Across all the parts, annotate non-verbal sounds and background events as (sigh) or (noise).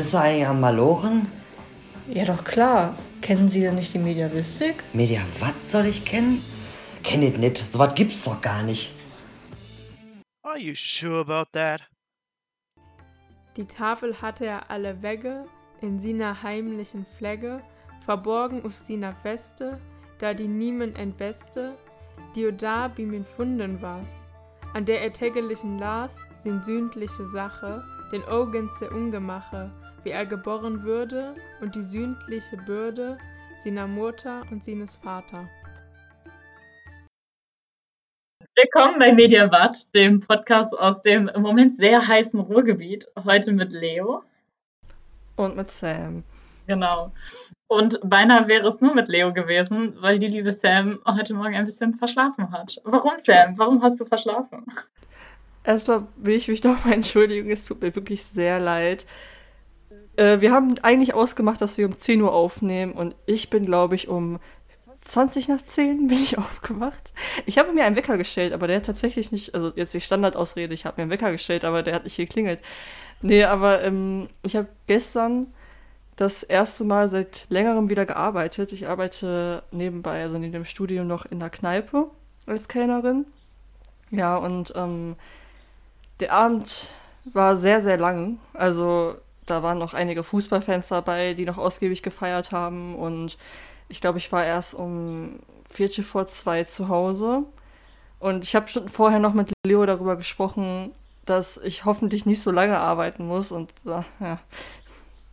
Bist du eigentlich am Malochen? Ja, doch klar. Kennen Sie denn nicht die Mediavistik? Media, was soll ich kennen? Kenn ich nicht. So was gibt's doch gar nicht. Are you sure about that? Die Tafel hatte er alle Wegge, in sina heimlichen Flegge, verborgen auf sina Feste, da die niemen entweste, die da bi min funden was, an der er täglichen las, sin sündliche Sache, den Augense Ungemache, wie er geboren würde und die sündliche Bürde seiner Mutter und seines Vater. Willkommen bei Mediabat, dem Podcast aus dem im Moment sehr heißen Ruhrgebiet. Heute mit Leo. Und mit Sam. Genau. Und beinahe wäre es nur mit Leo gewesen, weil die liebe Sam heute Morgen ein bisschen verschlafen hat. Warum, Sam? Warum hast du verschlafen? Erstmal will ich mich (laughs) nochmal entschuldigen, es tut mir wirklich sehr leid. Äh, wir haben eigentlich ausgemacht, dass wir um 10 Uhr aufnehmen und ich bin, glaube ich, um 20 nach 10 bin ich (laughs) aufgewacht. Ich habe mir einen Wecker gestellt, aber der hat tatsächlich nicht, also jetzt die Standardausrede, ich habe mir einen Wecker gestellt, aber der hat nicht geklingelt. Nee, aber ähm, ich habe gestern das erste Mal seit längerem wieder gearbeitet. Ich arbeite nebenbei, also neben dem Studium noch in der Kneipe als Kellnerin. Ja, und ähm, der Abend war sehr, sehr lang. Also da waren noch einige Fußballfans dabei, die noch ausgiebig gefeiert haben. Und ich glaube, ich war erst um Viertel vor zwei zu Hause. Und ich habe schon vorher noch mit Leo darüber gesprochen, dass ich hoffentlich nicht so lange arbeiten muss. Und ja,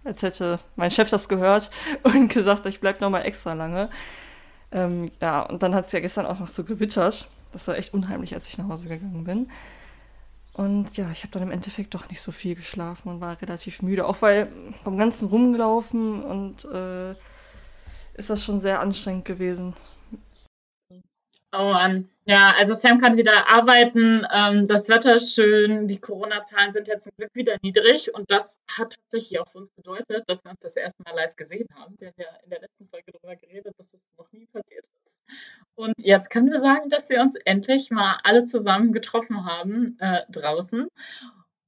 als hätte mein Chef das gehört (laughs) und gesagt, ich bleibe noch mal extra lange. Ähm, ja, und dann hat es ja gestern auch noch so gewittert. Das war echt unheimlich, als ich nach Hause gegangen bin. Und ja, ich habe dann im Endeffekt doch nicht so viel geschlafen und war relativ müde. Auch weil vom ganzen Rumgelaufen und äh, ist das schon sehr anstrengend gewesen. Oh Mann. Ja, also Sam kann wieder arbeiten. Ähm, das Wetter ist schön. Die Corona-Zahlen sind ja zum Glück wieder niedrig. Und das hat tatsächlich auch für uns bedeutet, dass wir uns das erste Mal live gesehen haben. Wir haben ja in der letzten Folge darüber geredet, dass das noch nie passiert ist. Und jetzt können wir sagen, dass wir uns endlich mal alle zusammen getroffen haben äh, draußen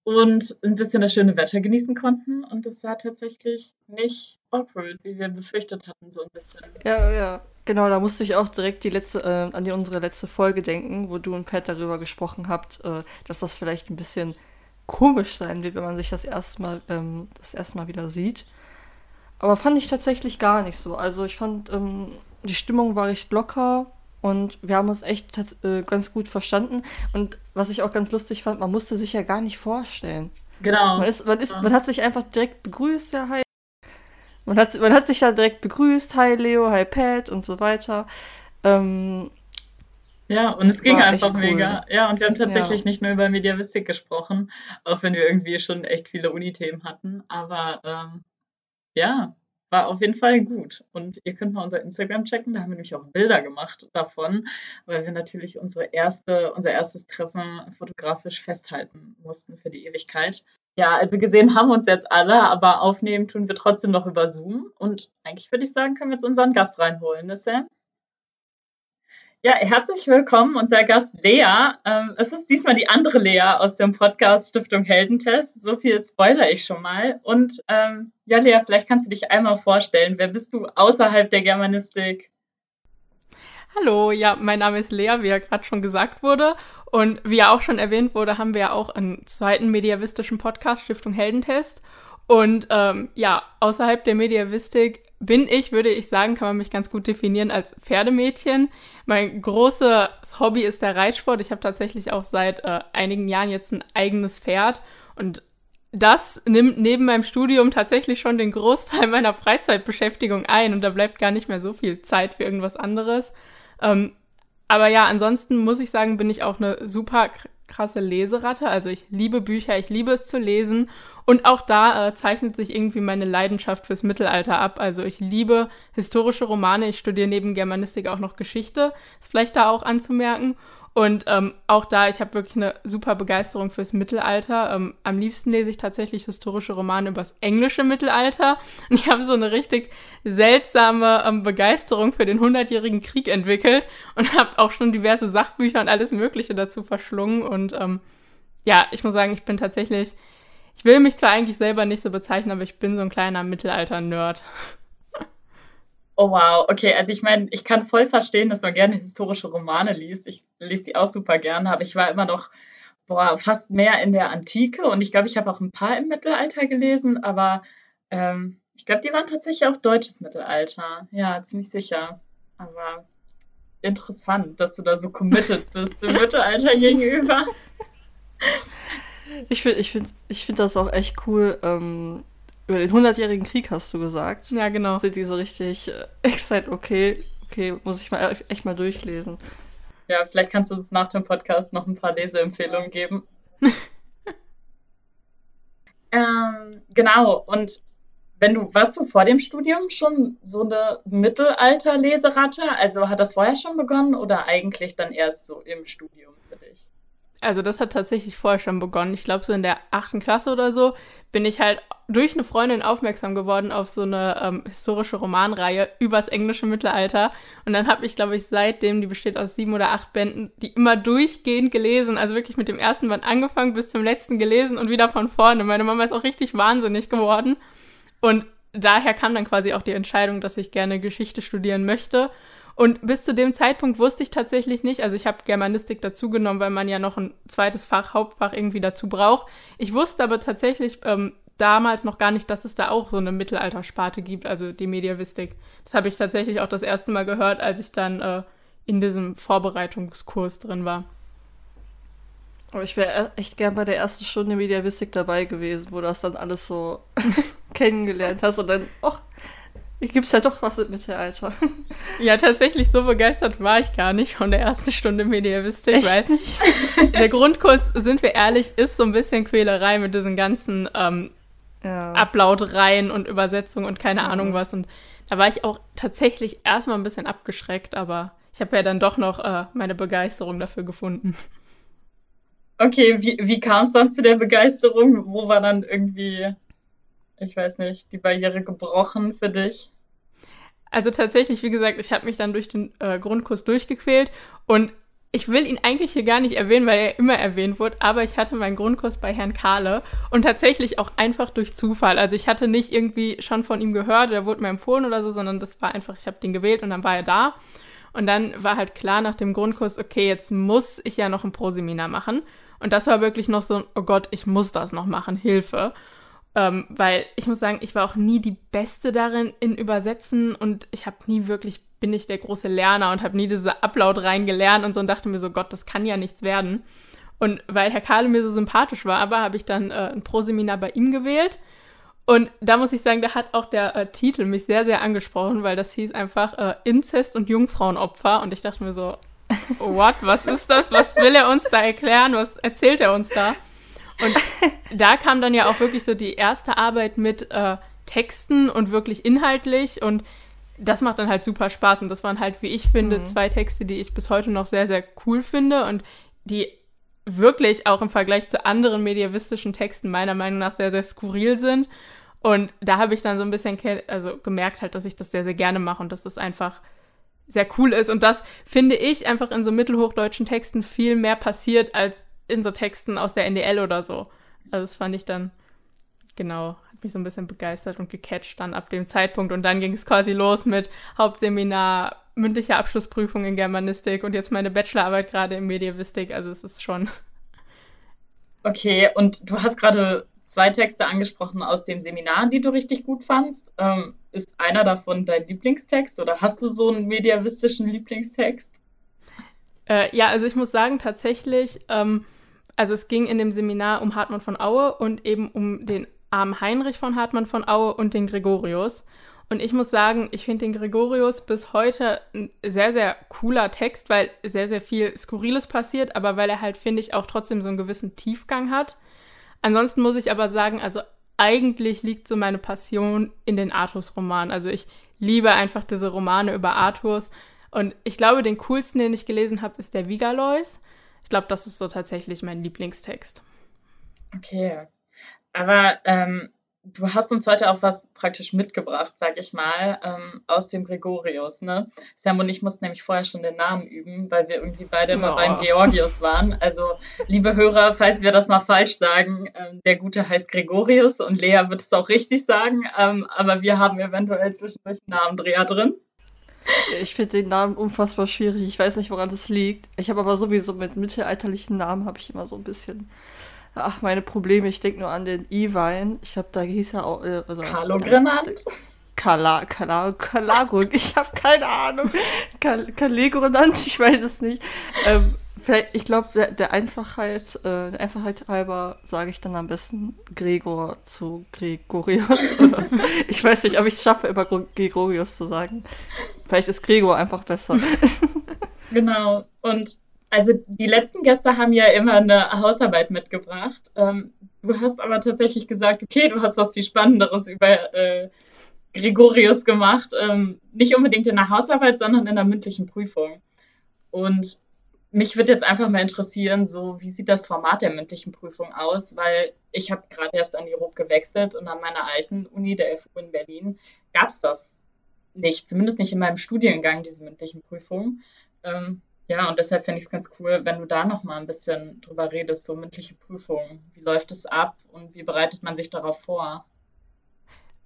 und ein bisschen das schöne Wetter genießen konnten. Und es war tatsächlich nicht awkward, wie wir befürchtet hatten, so ein bisschen. Ja, ja. Genau, da musste ich auch direkt die letzte, äh, an die unsere letzte Folge denken, wo du und Pat darüber gesprochen habt, äh, dass das vielleicht ein bisschen komisch sein wird, wenn man sich das erste Mal, ähm, das erste Mal wieder sieht. Aber fand ich tatsächlich gar nicht so. Also ich fand, ähm, die Stimmung war recht locker und wir haben uns echt äh, ganz gut verstanden. Und was ich auch ganz lustig fand, man musste sich ja gar nicht vorstellen. Genau. Man, ist, man, ist, man hat sich einfach direkt begrüßt, ja, hi. Man hat, man hat sich ja direkt begrüßt, hi Leo, hi Pat und so weiter. Ähm, ja, und es ging einfach cool. mega. Ja, und wir haben tatsächlich ja. nicht nur über Mediavistik gesprochen, auch wenn wir irgendwie schon echt viele Uni-Themen hatten. Aber ähm, ja, war auf jeden Fall gut. Und ihr könnt mal unser Instagram checken, da haben wir nämlich auch Bilder gemacht davon, weil wir natürlich unsere erste, unser erstes Treffen fotografisch festhalten mussten für die Ewigkeit. Ja, also gesehen haben uns jetzt alle, aber aufnehmen tun wir trotzdem noch über Zoom. Und eigentlich würde ich sagen, können wir jetzt unseren Gast reinholen, ne Sam? Ja, herzlich willkommen, unser Gast Lea. Ähm, es ist diesmal die andere Lea aus dem Podcast Stiftung Heldentest. So viel spoiler ich schon mal. Und ähm, ja, Lea, vielleicht kannst du dich einmal vorstellen. Wer bist du außerhalb der Germanistik? Hallo, ja, mein Name ist Lea, wie ja gerade schon gesagt wurde. Und wie ja auch schon erwähnt wurde, haben wir ja auch einen zweiten mediavistischen Podcast, Stiftung Heldentest. Und ähm, ja, außerhalb der Mediavistik bin ich, würde ich sagen, kann man mich ganz gut definieren als Pferdemädchen. Mein großes Hobby ist der Reitsport. Ich habe tatsächlich auch seit äh, einigen Jahren jetzt ein eigenes Pferd und das nimmt neben meinem Studium tatsächlich schon den Großteil (laughs) meiner Freizeitbeschäftigung ein und da bleibt gar nicht mehr so viel Zeit für irgendwas anderes. Ähm, aber ja, ansonsten muss ich sagen, bin ich auch eine super krasse Leseratte. Also ich liebe Bücher, ich liebe es zu lesen. Und auch da äh, zeichnet sich irgendwie meine Leidenschaft fürs Mittelalter ab. Also ich liebe historische Romane. Ich studiere neben Germanistik auch noch Geschichte. Ist vielleicht da auch anzumerken. Und ähm, auch da, ich habe wirklich eine super Begeisterung fürs Mittelalter. Ähm, am liebsten lese ich tatsächlich historische Romane übers englische Mittelalter. Und ich habe so eine richtig seltsame ähm, Begeisterung für den Hundertjährigen Krieg entwickelt und habe auch schon diverse Sachbücher und alles Mögliche dazu verschlungen. Und ähm, ja, ich muss sagen, ich bin tatsächlich Ich will mich zwar eigentlich selber nicht so bezeichnen, aber ich bin so ein kleiner Mittelalter-Nerd. Oh wow, okay, also ich meine, ich kann voll verstehen, dass man gerne historische Romane liest. Ich lese die auch super gerne, aber ich war immer noch boah, fast mehr in der Antike und ich glaube, ich habe auch ein paar im Mittelalter gelesen, aber ähm, ich glaube, die waren tatsächlich auch deutsches Mittelalter. Ja, ziemlich sicher. Aber interessant, dass du da so committed bist im (laughs) Mittelalter gegenüber. Ich finde ich find, ich find das auch echt cool. Ähm, über den 100-jährigen Krieg hast du gesagt. Ja, genau. Sind die so richtig äh, excited, okay, okay, muss ich mal echt mal durchlesen. Ja, vielleicht kannst du uns nach dem Podcast noch ein paar Leseempfehlungen geben. (laughs) ähm, genau, und wenn du, warst du vor dem Studium schon so eine Mittelalter-Leseratte? Also hat das vorher schon begonnen oder eigentlich dann erst so im Studium für dich? Also das hat tatsächlich vorher schon begonnen. Ich glaube, so in der achten Klasse oder so bin ich halt durch eine Freundin aufmerksam geworden auf so eine ähm, historische Romanreihe übers englische Mittelalter. Und dann habe ich, glaube ich, seitdem, die besteht aus sieben oder acht Bänden, die immer durchgehend gelesen. Also wirklich mit dem ersten Band angefangen, bis zum letzten gelesen und wieder von vorne. Meine Mama ist auch richtig wahnsinnig geworden. Und daher kam dann quasi auch die Entscheidung, dass ich gerne Geschichte studieren möchte. Und bis zu dem Zeitpunkt wusste ich tatsächlich nicht, also ich habe Germanistik dazugenommen, weil man ja noch ein zweites Fach, Hauptfach irgendwie dazu braucht. Ich wusste aber tatsächlich ähm, damals noch gar nicht, dass es da auch so eine Mittelaltersparte gibt, also die Mediavistik. Das habe ich tatsächlich auch das erste Mal gehört, als ich dann äh, in diesem Vorbereitungskurs drin war. Aber ich wäre echt gern bei der ersten Stunde Mediavistik dabei gewesen, wo du das dann alles so (laughs) kennengelernt hast und dann, oh, Gibt es ja doch was im Mittelalter. (laughs) Ja, tatsächlich so begeistert war ich gar nicht von der ersten Stunde Mediavistik, Echt weil nicht? (laughs) der Grundkurs, sind wir ehrlich, ist so ein bisschen Quälerei mit diesen ganzen ähm, ja. Ablautereien und Übersetzungen und keine mhm. Ahnung was. Und da war ich auch tatsächlich erstmal ein bisschen abgeschreckt, aber ich habe ja dann doch noch äh, meine Begeisterung dafür gefunden. Okay, wie, wie kam es dann zu der Begeisterung? Wo war dann irgendwie ich weiß nicht, die Barriere gebrochen für dich? Also tatsächlich, wie gesagt, ich habe mich dann durch den äh, Grundkurs durchgequält und ich will ihn eigentlich hier gar nicht erwähnen, weil er immer erwähnt wird, aber ich hatte meinen Grundkurs bei Herrn Kahle und tatsächlich auch einfach durch Zufall. Also ich hatte nicht irgendwie schon von ihm gehört, der wurde mir empfohlen oder so, sondern das war einfach, ich habe den gewählt und dann war er da. Und dann war halt klar nach dem Grundkurs, okay, jetzt muss ich ja noch ein Proseminar machen. Und das war wirklich noch so oh Gott, ich muss das noch machen, Hilfe. Ähm, weil ich muss sagen, ich war auch nie die Beste darin in Übersetzen und ich habe nie wirklich, bin ich der große Lerner und habe nie diese Upload reingelernt und so und dachte mir so, Gott, das kann ja nichts werden. Und weil Herr Kahle mir so sympathisch war, aber habe ich dann äh, ein Pro-Seminar bei ihm gewählt. Und da muss ich sagen, da hat auch der äh, Titel mich sehr, sehr angesprochen, weil das hieß einfach äh, Inzest und Jungfrauenopfer. Und ich dachte mir so, (laughs) what, was ist das? Was will er uns da erklären? Was erzählt er uns da? Und da kam dann ja auch wirklich so die erste Arbeit mit äh, Texten und wirklich inhaltlich und das macht dann halt super Spaß und das waren halt, wie ich finde, mhm. zwei Texte, die ich bis heute noch sehr, sehr cool finde und die wirklich auch im Vergleich zu anderen medievistischen Texten meiner Meinung nach sehr, sehr skurril sind. Und da habe ich dann so ein bisschen also gemerkt halt, dass ich das sehr, sehr gerne mache und dass das einfach sehr cool ist. Und das finde ich einfach in so mittelhochdeutschen Texten viel mehr passiert als in so Texten aus der NDL oder so. Also das fand ich dann, genau, hat mich so ein bisschen begeistert und gecatcht dann ab dem Zeitpunkt. Und dann ging es quasi los mit Hauptseminar, mündliche Abschlussprüfung in Germanistik und jetzt meine Bachelorarbeit gerade in Medievistik. Also es ist schon. (laughs) Okay, und du hast gerade zwei Texte angesprochen aus dem Seminar, die du richtig gut fandst. Ähm, ist einer davon dein Lieblingstext oder hast du so einen mediavistischen Lieblingstext? Äh, ja, also ich muss sagen, tatsächlich, ähm, also es ging in dem Seminar um Hartmann von Aue und eben um den armen Heinrich von Hartmann von Aue und den Gregorius. Und ich muss sagen, ich finde den Gregorius bis heute ein sehr, sehr cooler Text, weil sehr, sehr viel Skurriles passiert, aber weil er halt, finde ich, auch trotzdem so einen gewissen Tiefgang hat. Ansonsten muss ich aber sagen, also eigentlich liegt so meine Passion in den Artus-Romanen. Also ich liebe einfach diese Romane über Artus. Und ich glaube, den coolsten, den ich gelesen habe, ist der Vigalois. Ich glaube, das ist so tatsächlich mein Lieblingstext. Okay. Aber ähm, du hast uns heute auch was praktisch mitgebracht, sag ich mal, ähm, aus dem Gregorius. Ne? Sam und ich mussten nämlich vorher schon den Namen üben, weil wir irgendwie beide immer beim Georgius waren. Also, liebe Hörer, falls wir das mal falsch sagen, ähm, der Gute heißt Gregorius und Lea wird es auch richtig sagen, ähm, aber wir haben eventuell zwischendurch einen Namendreher drin. Ich finde den Namen unfassbar schwierig. Ich weiß nicht, woran das liegt. Ich habe aber sowieso mit mittelalterlichen Namen habe ich immer so ein bisschen ach, meine Probleme. Ich denke nur an den E-Wein. Ich glaube, da hieß er auch. Äh, also, Carlo Grenant? Kala, Kala, Kalago, ich habe keine Ahnung. Kal Kalegronant, ich weiß es nicht. Ähm, ich glaube, der, der, Einfachheit, äh, der Einfachheit halber sage ich dann am besten Gregor zu Gregorius. (laughs) ich weiß nicht, ob ich es schaffe, immer Gregorius zu sagen. Vielleicht ist Gregor einfach besser. (laughs) genau. Und also die letzten Gäste haben ja immer eine Hausarbeit mitgebracht. Ähm, du hast aber tatsächlich gesagt, okay, du hast was viel Spannenderes über äh, Gregorius gemacht. Ähm, nicht unbedingt in der Hausarbeit, sondern in der mündlichen Prüfung. Und mich würde jetzt einfach mal interessieren, so wie sieht das Format der mündlichen Prüfung aus? Weil ich habe gerade erst an die ROB gewechselt und an meiner alten Uni, der FU in Berlin, gab es das nicht. Zumindest nicht in meinem Studiengang, diese mündlichen Prüfungen. Ähm, ja, und deshalb fände ich es ganz cool, wenn du da noch mal ein bisschen drüber redest, so mündliche Prüfungen. Wie läuft es ab und wie bereitet man sich darauf vor?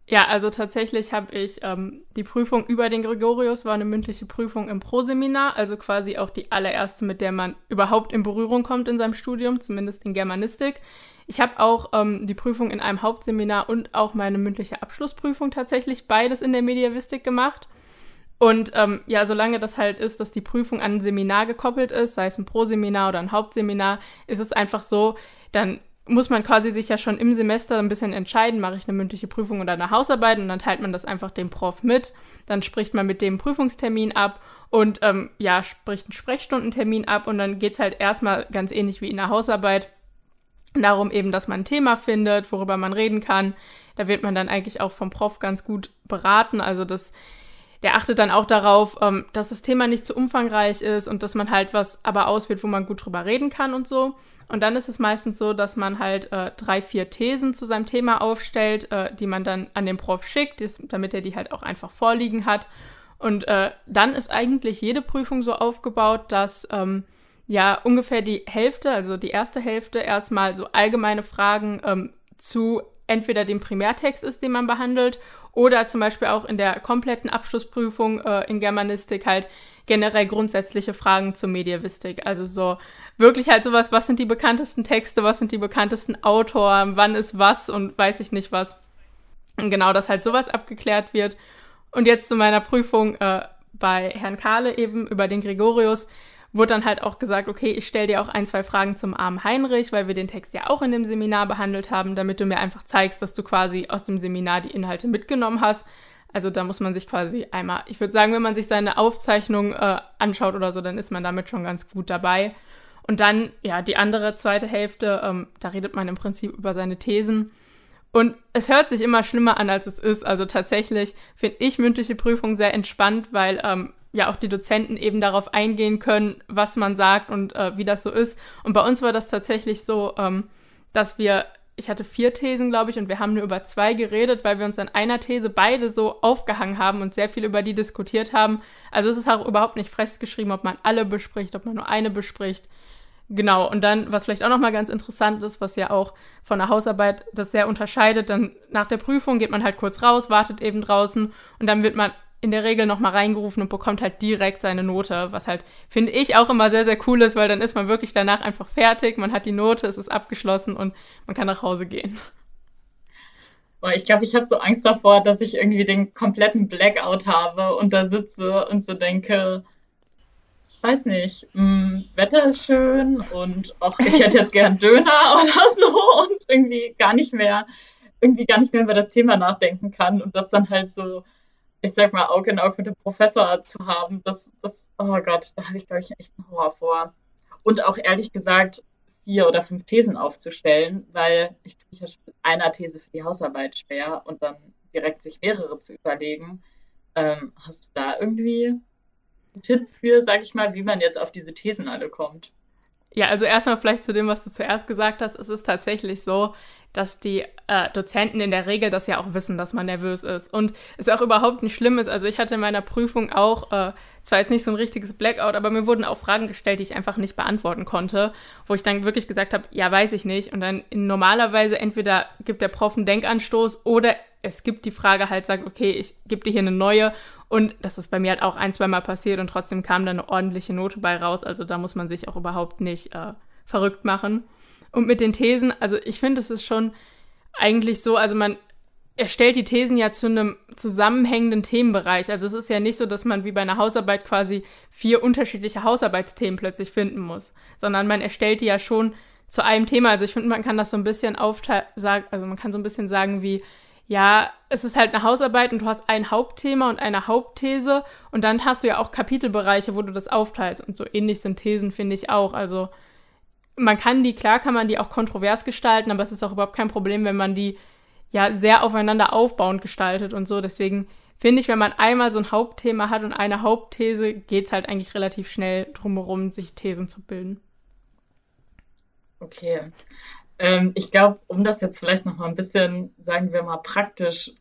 Ja, also tatsächlich habe ich ähm, die Prüfung über den Gregorius, war eine mündliche Prüfung im Proseminar, also quasi auch die allererste, mit der man überhaupt in Berührung kommt in seinem Studium, zumindest in Germanistik. Ich habe auch ähm, die Prüfung in einem Hauptseminar und auch meine mündliche Abschlussprüfung tatsächlich beides in der Mediavistik gemacht. Und ähm, ja, solange das halt ist, dass die Prüfung an ein Seminar gekoppelt ist, sei es ein Proseminar oder ein Hauptseminar, ist es einfach so, dann muss man quasi sich ja schon im Semester ein bisschen entscheiden, mache ich eine mündliche Prüfung oder eine Hausarbeit und dann teilt man das einfach dem Prof mit. Dann spricht man mit dem Prüfungstermin ab und ähm, ja, spricht einen Sprechstundentermin ab und dann geht es halt erstmal ganz ähnlich wie in der Hausarbeit darum eben, dass man ein Thema findet, worüber man reden kann. Da wird man dann eigentlich auch vom Prof ganz gut beraten. Also das der achtet dann auch darauf, ähm, dass das Thema nicht zu umfangreich ist und dass man halt was aber auswählt, wo man gut drüber reden kann und so. Und dann ist es meistens so, dass man halt äh, drei, vier Thesen zu seinem Thema aufstellt, äh, die man dann an den Prof schickt, damit er die halt auch einfach vorliegen hat. Und äh, dann ist eigentlich jede Prüfung so aufgebaut, dass ähm, ja ungefähr die Hälfte, also die erste Hälfte, erstmal so allgemeine Fragen ähm, zu entweder dem Primärtext ist, den man behandelt, oder zum Beispiel auch in der kompletten Abschlussprüfung äh, in Germanistik halt generell grundsätzliche Fragen zur Mediavistik. Also so wirklich halt sowas, was sind die bekanntesten Texte, was sind die bekanntesten Autoren, wann ist was und weiß ich nicht was. Und genau, dass halt sowas abgeklärt wird. Und jetzt zu meiner Prüfung äh, bei Herrn Kahle eben über den Gregorius wurde dann halt auch gesagt, okay, ich stelle dir auch ein, zwei Fragen zum armen Heinrich, weil wir den Text ja auch in dem Seminar behandelt haben, damit du mir einfach zeigst, dass du quasi aus dem Seminar die Inhalte mitgenommen hast. Also da muss man sich quasi einmal, ich würde sagen, wenn man sich seine Aufzeichnung äh, anschaut oder so, dann ist man damit schon ganz gut dabei. Und dann, ja, die andere zweite Hälfte, ähm, da redet man im Prinzip über seine Thesen. Und es hört sich immer schlimmer an, als es ist. Also tatsächlich finde ich mündliche Prüfungen sehr entspannt, weil ähm, ja auch die Dozenten eben darauf eingehen können, was man sagt und äh, wie das so ist. Und bei uns war das tatsächlich so, ähm, dass wir, ich hatte vier Thesen, glaube ich, und wir haben nur über zwei geredet, weil wir uns an einer These beide so aufgehangen haben und sehr viel über die diskutiert haben. Also es ist auch überhaupt nicht festgeschrieben, ob man alle bespricht, ob man nur eine bespricht. Genau, und dann, was vielleicht auch nochmal ganz interessant ist, was ja auch von der Hausarbeit das sehr unterscheidet, dann nach der Prüfung geht man halt kurz raus, wartet eben draußen und dann wird man in der Regel nochmal reingerufen und bekommt halt direkt seine Note, was halt, finde ich, auch immer sehr, sehr cool ist, weil dann ist man wirklich danach einfach fertig, man hat die Note, es ist abgeschlossen und man kann nach Hause gehen. Ich glaube, ich habe so Angst davor, dass ich irgendwie den kompletten Blackout habe und da sitze und so denke, weiß nicht, mh, hm, Wetter ist schön und auch ich hätte jetzt gern Döner (laughs) oder so und irgendwie gar nicht mehr, irgendwie gar nicht mehr über das Thema nachdenken kann und das dann halt so ich sag mal, Auge in Auge mit dem Professor zu haben, das, das, oh Gott, da habe ich, glaube ich, echt einen Horror vor. Und auch ehrlich gesagt, vier oder fünf Thesen aufzustellen, weil ich tue mich ja mit einer These für die Hausarbeit schwer und dann direkt sich mehrere zu überlegen. Ähm, hast du da irgendwie einen Tipp für, sag ich mal, wie man jetzt auf diese Thesen alle kommt? Ja, also erstmal vielleicht zu dem, was du zuerst gesagt hast. Es ist tatsächlich so, dass die äh, Dozenten in der Regel das ja auch wissen, dass man nervös ist. Und es auch überhaupt nicht schlimm ist. Also ich hatte in meiner Prüfung auch äh, zwar jetzt nicht so ein richtiges Blackout, aber mir wurden auch Fragen gestellt, die ich einfach nicht beantworten konnte, wo ich dann wirklich gesagt habe, ja, weiß ich nicht. Und dann normalerweise entweder gibt der Prof einen Denkanstoß oder es gibt die Frage halt, sagt, okay, ich gebe dir hier eine neue. Und das ist bei mir halt auch ein, zwei Mal passiert und trotzdem kam da eine ordentliche Note bei raus. Also da muss man sich auch überhaupt nicht äh, verrückt machen. Und mit den Thesen, also ich finde, es ist schon eigentlich so, also man erstellt die Thesen ja zu einem zusammenhängenden Themenbereich. Also es ist ja nicht so, dass man wie bei einer Hausarbeit quasi vier unterschiedliche Hausarbeitsthemen plötzlich finden muss, sondern man erstellt die ja schon zu einem Thema. Also ich finde, man kann das so ein bisschen aufteilen, also man kann so ein bisschen sagen wie, ja, es ist halt eine Hausarbeit und du hast ein Hauptthema und eine Hauptthese und dann hast du ja auch Kapitelbereiche, wo du das aufteilst und so ähnlich sind Thesen, finde ich auch. Also man kann die, klar kann man die auch kontrovers gestalten, aber es ist auch überhaupt kein Problem, wenn man die ja sehr aufeinander aufbauend gestaltet und so. Deswegen finde ich, wenn man einmal so ein Hauptthema hat und eine Hauptthese, geht es halt eigentlich relativ schnell drumherum, sich Thesen zu bilden. Okay. Ähm, ich glaube, um das jetzt vielleicht noch mal ein bisschen, sagen wir mal, praktisch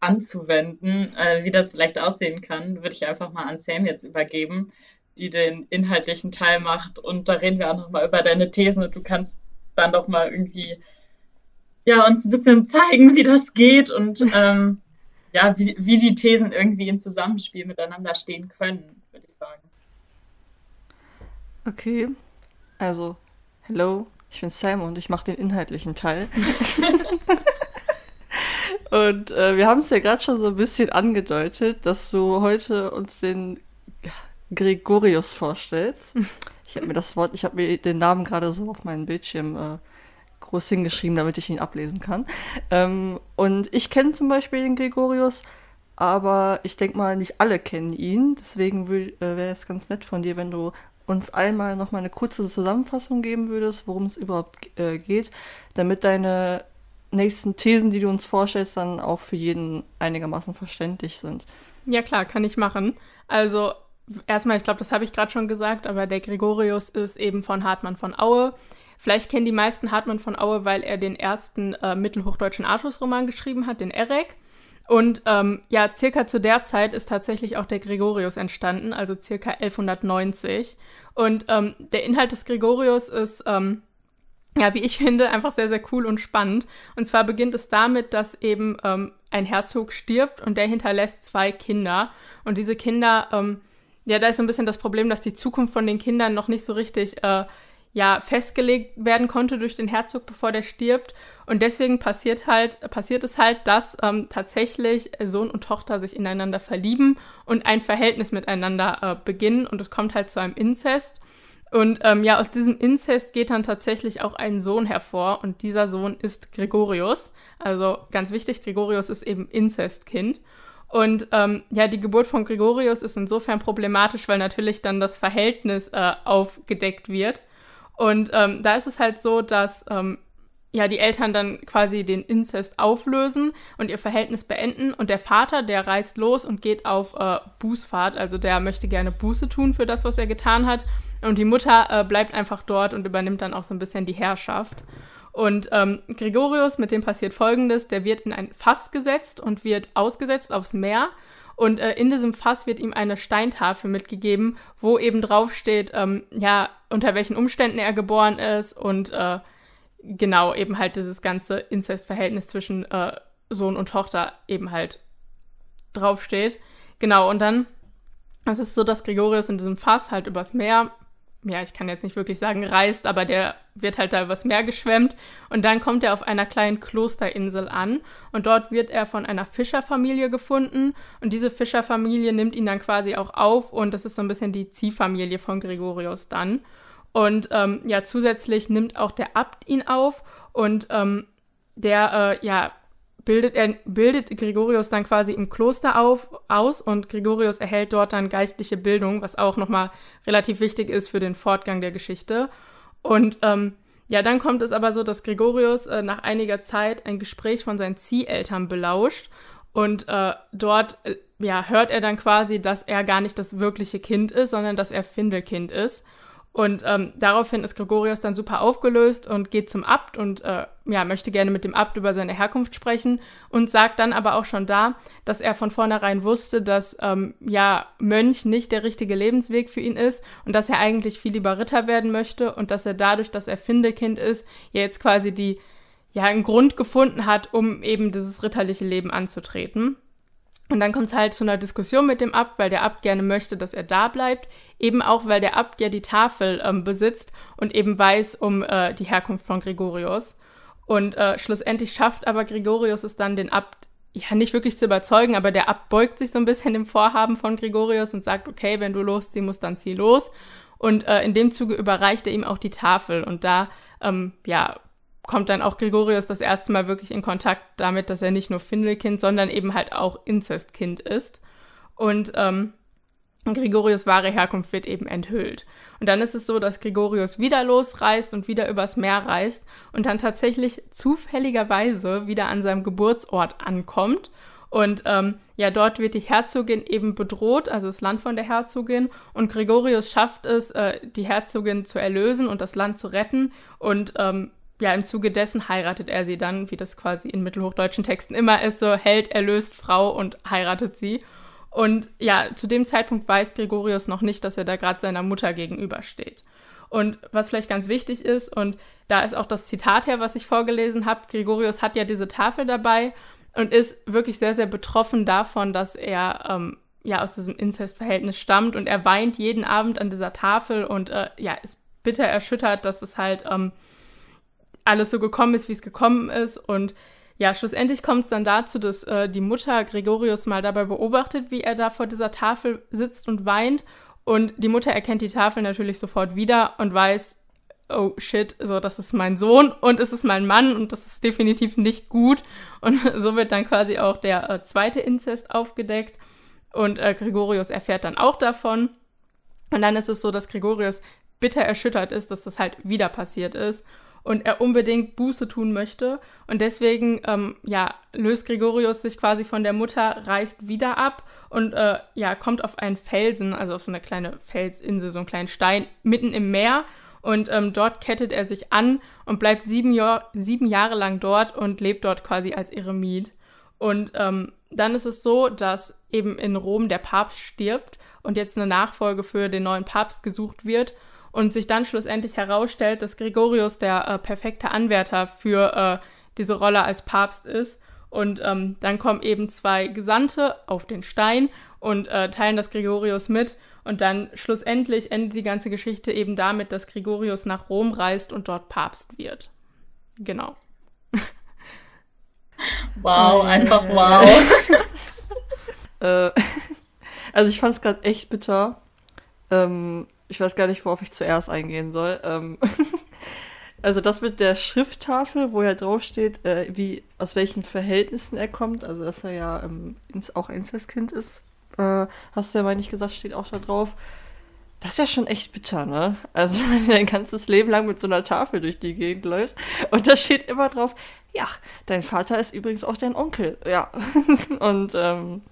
anzuwenden, äh, wie das vielleicht aussehen kann, würde ich einfach mal an Sam jetzt übergeben die den inhaltlichen Teil macht. Und da reden wir auch nochmal über deine Thesen und du kannst dann doch mal irgendwie ja, uns ein bisschen zeigen, wie das geht und ähm, ja, wie, wie die Thesen irgendwie im Zusammenspiel miteinander stehen können, würde ich sagen. Okay, also, hello, ich bin Sam und ich mache den inhaltlichen Teil. (laughs) und äh, wir haben es ja gerade schon so ein bisschen angedeutet, dass du heute uns den Gregorius vorstellst. (laughs) Ich habe mir das Wort, ich habe mir den Namen gerade so auf meinen Bildschirm äh, groß hingeschrieben, damit ich ihn ablesen kann. Ähm, und ich kenne zum Beispiel den Gregorius, aber ich denke mal, nicht alle kennen ihn. Deswegen äh, wäre es ganz nett von dir, wenn du uns einmal noch mal eine kurze Zusammenfassung geben würdest, worum es überhaupt äh, geht, damit deine nächsten Thesen, die du uns vorstellst, dann auch für jeden einigermaßen verständlich sind. Ja klar, kann ich machen. Also erstmal, ich glaube, das habe ich gerade schon gesagt, aber der Gregorius ist eben von Hartmann von Aue. Vielleicht kennen die meisten Hartmann von Aue, weil er den ersten äh, mittelhochdeutschen Artusroman geschrieben hat, den Erek. Und ähm, ja, circa zu der Zeit ist tatsächlich auch der Gregorius entstanden, also circa 1190. Und ähm, der Inhalt des Gregorius ist, ähm, ja, wie ich finde, einfach sehr, sehr cool und spannend. Und zwar beginnt es damit, dass eben ähm, ein Herzog stirbt und der hinterlässt zwei Kinder. Und diese Kinder ähm, ja, da ist so ein bisschen das Problem, dass die Zukunft von den Kindern noch nicht so richtig äh, ja, festgelegt werden konnte durch den Herzog, bevor der stirbt. Und deswegen passiert halt, passiert es halt, dass ähm, tatsächlich Sohn und Tochter sich ineinander verlieben und ein Verhältnis miteinander äh, beginnen und es kommt halt zu einem Inzest. Und ähm, ja, aus diesem Inzest geht dann tatsächlich auch ein Sohn hervor und dieser Sohn ist Gregorius. Also ganz wichtig, Gregorius ist eben Inzestkind. Und ähm, ja, die Geburt von Gregorius ist insofern problematisch, weil natürlich dann das Verhältnis äh, aufgedeckt wird. Und ähm, da ist es halt so, dass ähm, ja die Eltern dann quasi den Inzest auflösen und ihr Verhältnis beenden. Und der Vater, der reist los und geht auf äh, Bußfahrt, also der möchte gerne Buße tun für das, was er getan hat. Und die Mutter äh, bleibt einfach dort und übernimmt dann auch so ein bisschen die Herrschaft. Und ähm, Gregorius, mit dem passiert Folgendes, der wird in ein Fass gesetzt und wird ausgesetzt aufs Meer. Und äh, in diesem Fass wird ihm eine Steintafel mitgegeben, wo eben draufsteht, ähm, ja, unter welchen Umständen er geboren ist und äh, genau eben halt dieses ganze Inzestverhältnis zwischen äh, Sohn und Tochter eben halt draufsteht. Genau, und dann, es ist so, dass Gregorius in diesem Fass halt übers Meer ja, ich kann jetzt nicht wirklich sagen reist, aber der wird halt da übers Meer geschwemmt. Und dann kommt er auf einer kleinen Klosterinsel an. Und dort wird er von einer Fischerfamilie gefunden. Und diese Fischerfamilie nimmt ihn dann quasi auch auf. Und das ist so ein bisschen die Ziehfamilie von Gregorius dann. Und ähm, ja, zusätzlich nimmt auch der Abt ihn auf. Und ähm, der, äh, ja, bildet, er, bildet Gregorius dann quasi im Kloster auf, aus und Gregorius erhält dort dann geistliche Bildung, was auch nochmal relativ wichtig ist für den Fortgang der Geschichte. Und ähm, ja, dann kommt es aber so, dass Gregorius äh, nach einiger Zeit ein Gespräch von seinen Zieheltern belauscht und äh, dort äh, ja, hört er dann quasi, dass er gar nicht das wirkliche Kind ist, sondern dass er Findelkind ist. Und ähm, daraufhin ist Gregorius dann super aufgelöst und geht zum Abt und äh, ja, möchte gerne mit dem Abt über seine Herkunft sprechen und sagt dann aber auch schon da, dass er von vornherein wusste, dass ähm, ja Mönch nicht der richtige Lebensweg für ihn ist und dass er eigentlich viel lieber Ritter werden möchte und dass er dadurch, dass er Findekind ist, ja jetzt quasi die ja einen Grund gefunden hat, um eben dieses ritterliche Leben anzutreten. Und dann kommt es halt zu einer Diskussion mit dem Abt, weil der Abt gerne möchte, dass er da bleibt. Eben auch, weil der Abt ja die Tafel ähm, besitzt und eben weiß um äh, die Herkunft von Gregorius. Und äh, schlussendlich schafft aber Gregorius es dann, den Abt ja nicht wirklich zu überzeugen, aber der Abt beugt sich so ein bisschen dem Vorhaben von Gregorius und sagt, okay, wenn du losziehen musst, dann zieh los. Und äh, in dem Zuge überreicht er ihm auch die Tafel. Und da, ähm, ja, kommt dann auch Gregorius das erste Mal wirklich in Kontakt damit, dass er nicht nur Findelkind, sondern eben halt auch Inzestkind ist. Und ähm, Gregorius wahre Herkunft wird eben enthüllt. Und dann ist es so, dass Gregorius wieder losreist und wieder übers Meer reist und dann tatsächlich zufälligerweise wieder an seinem Geburtsort ankommt. Und ähm, ja, dort wird die Herzogin eben bedroht, also das Land von der Herzogin. Und Gregorius schafft es, äh, die Herzogin zu erlösen und das Land zu retten. Und ähm, ja, im Zuge dessen heiratet er sie dann, wie das quasi in mittelhochdeutschen Texten immer ist, so Held erlöst Frau und heiratet sie. Und ja, zu dem Zeitpunkt weiß Gregorius noch nicht, dass er da gerade seiner Mutter gegenübersteht. Und was vielleicht ganz wichtig ist, und da ist auch das Zitat her, was ich vorgelesen habe, Gregorius hat ja diese Tafel dabei und ist wirklich sehr, sehr betroffen davon, dass er ähm, ja aus diesem Inzestverhältnis stammt und er weint jeden Abend an dieser Tafel und äh, ja, ist bitter erschüttert, dass es halt ähm, alles so gekommen ist, wie es gekommen ist. Und ja, schlussendlich kommt es dann dazu, dass äh, die Mutter Gregorius mal dabei beobachtet, wie er da vor dieser Tafel sitzt und weint. Und die Mutter erkennt die Tafel natürlich sofort wieder und weiß, oh shit, so, das ist mein Sohn und es ist mein Mann und das ist definitiv nicht gut. Und (laughs) so wird dann quasi auch der äh, zweite Inzest aufgedeckt. Und äh, Gregorius erfährt dann auch davon. Und dann ist es so, dass Gregorius bitter erschüttert ist, dass das halt wieder passiert ist und er unbedingt Buße tun möchte. Und deswegen, ähm, ja, löst Gregorius sich quasi von der Mutter, reist wieder ab und äh, ja, kommt auf einen Felsen, also auf so eine kleine Felsinsel, so einen kleinen Stein mitten im Meer. Und ähm, dort kettet er sich an und bleibt sieben, Jahr, sieben Jahre lang dort und lebt dort quasi als Eremit. Und ähm, dann ist es so, dass eben in Rom der Papst stirbt und jetzt eine Nachfolge für den neuen Papst gesucht wird und sich dann schlussendlich herausstellt, dass Gregorius der äh, perfekte Anwärter für äh, diese Rolle als Papst ist. Und ähm, dann kommen eben zwei Gesandte auf den Stein und äh, teilen das Gregorius mit. Und dann schlussendlich endet die ganze Geschichte eben damit, dass Gregorius nach Rom reist und dort Papst wird. Genau. (laughs) Wow, einfach wow. (laughs) Äh, (laughs) also ich fand es gerade echt bitter. Ähm, ich weiß gar nicht, worauf ich zuerst eingehen soll. Ähm (laughs) also das mit der Schrifttafel, wo ja draufsteht, äh, wie, aus welchen Verhältnissen er kommt, also dass er ja ähm, auch Inzestkind ist, äh, hast du ja, meine ich, gesagt, steht auch da drauf. Das ist ja schon echt bitter, ne? Also, (laughs) wenn du dein ganzes Leben lang mit so einer Tafel durch die Gegend läufst und da steht immer drauf, ja, dein Vater ist übrigens auch dein Onkel, ja. (laughs) und, ähm,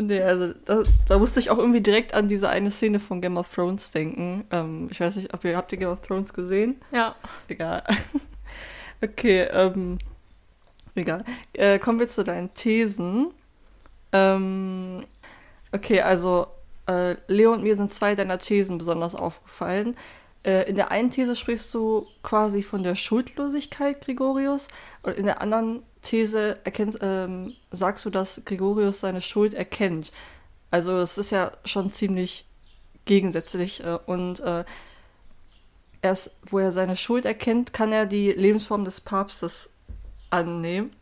Nee, also da, da, musste ich auch irgendwie direkt an diese eine Szene von Game of Thrones denken. Ähm, ich weiß nicht, ob ihr habt ihr Game of Thrones gesehen? Ja. Egal. (laughs) okay, ähm, egal. Äh, kommen wir zu deinen Thesen. Ähm, okay, also äh, Leo und mir sind zwei deiner Thesen besonders aufgefallen. Äh, in der einen These sprichst du quasi von der Schuldlosigkeit Gregorius und in der anderen These erkennt, ähm, sagst du, dass Gregorius seine Schuld erkennt. Also es ist ja schon ziemlich gegensätzlich äh, und äh, erst wo er seine Schuld erkennt, kann er die Lebensform des Papstes annehmen.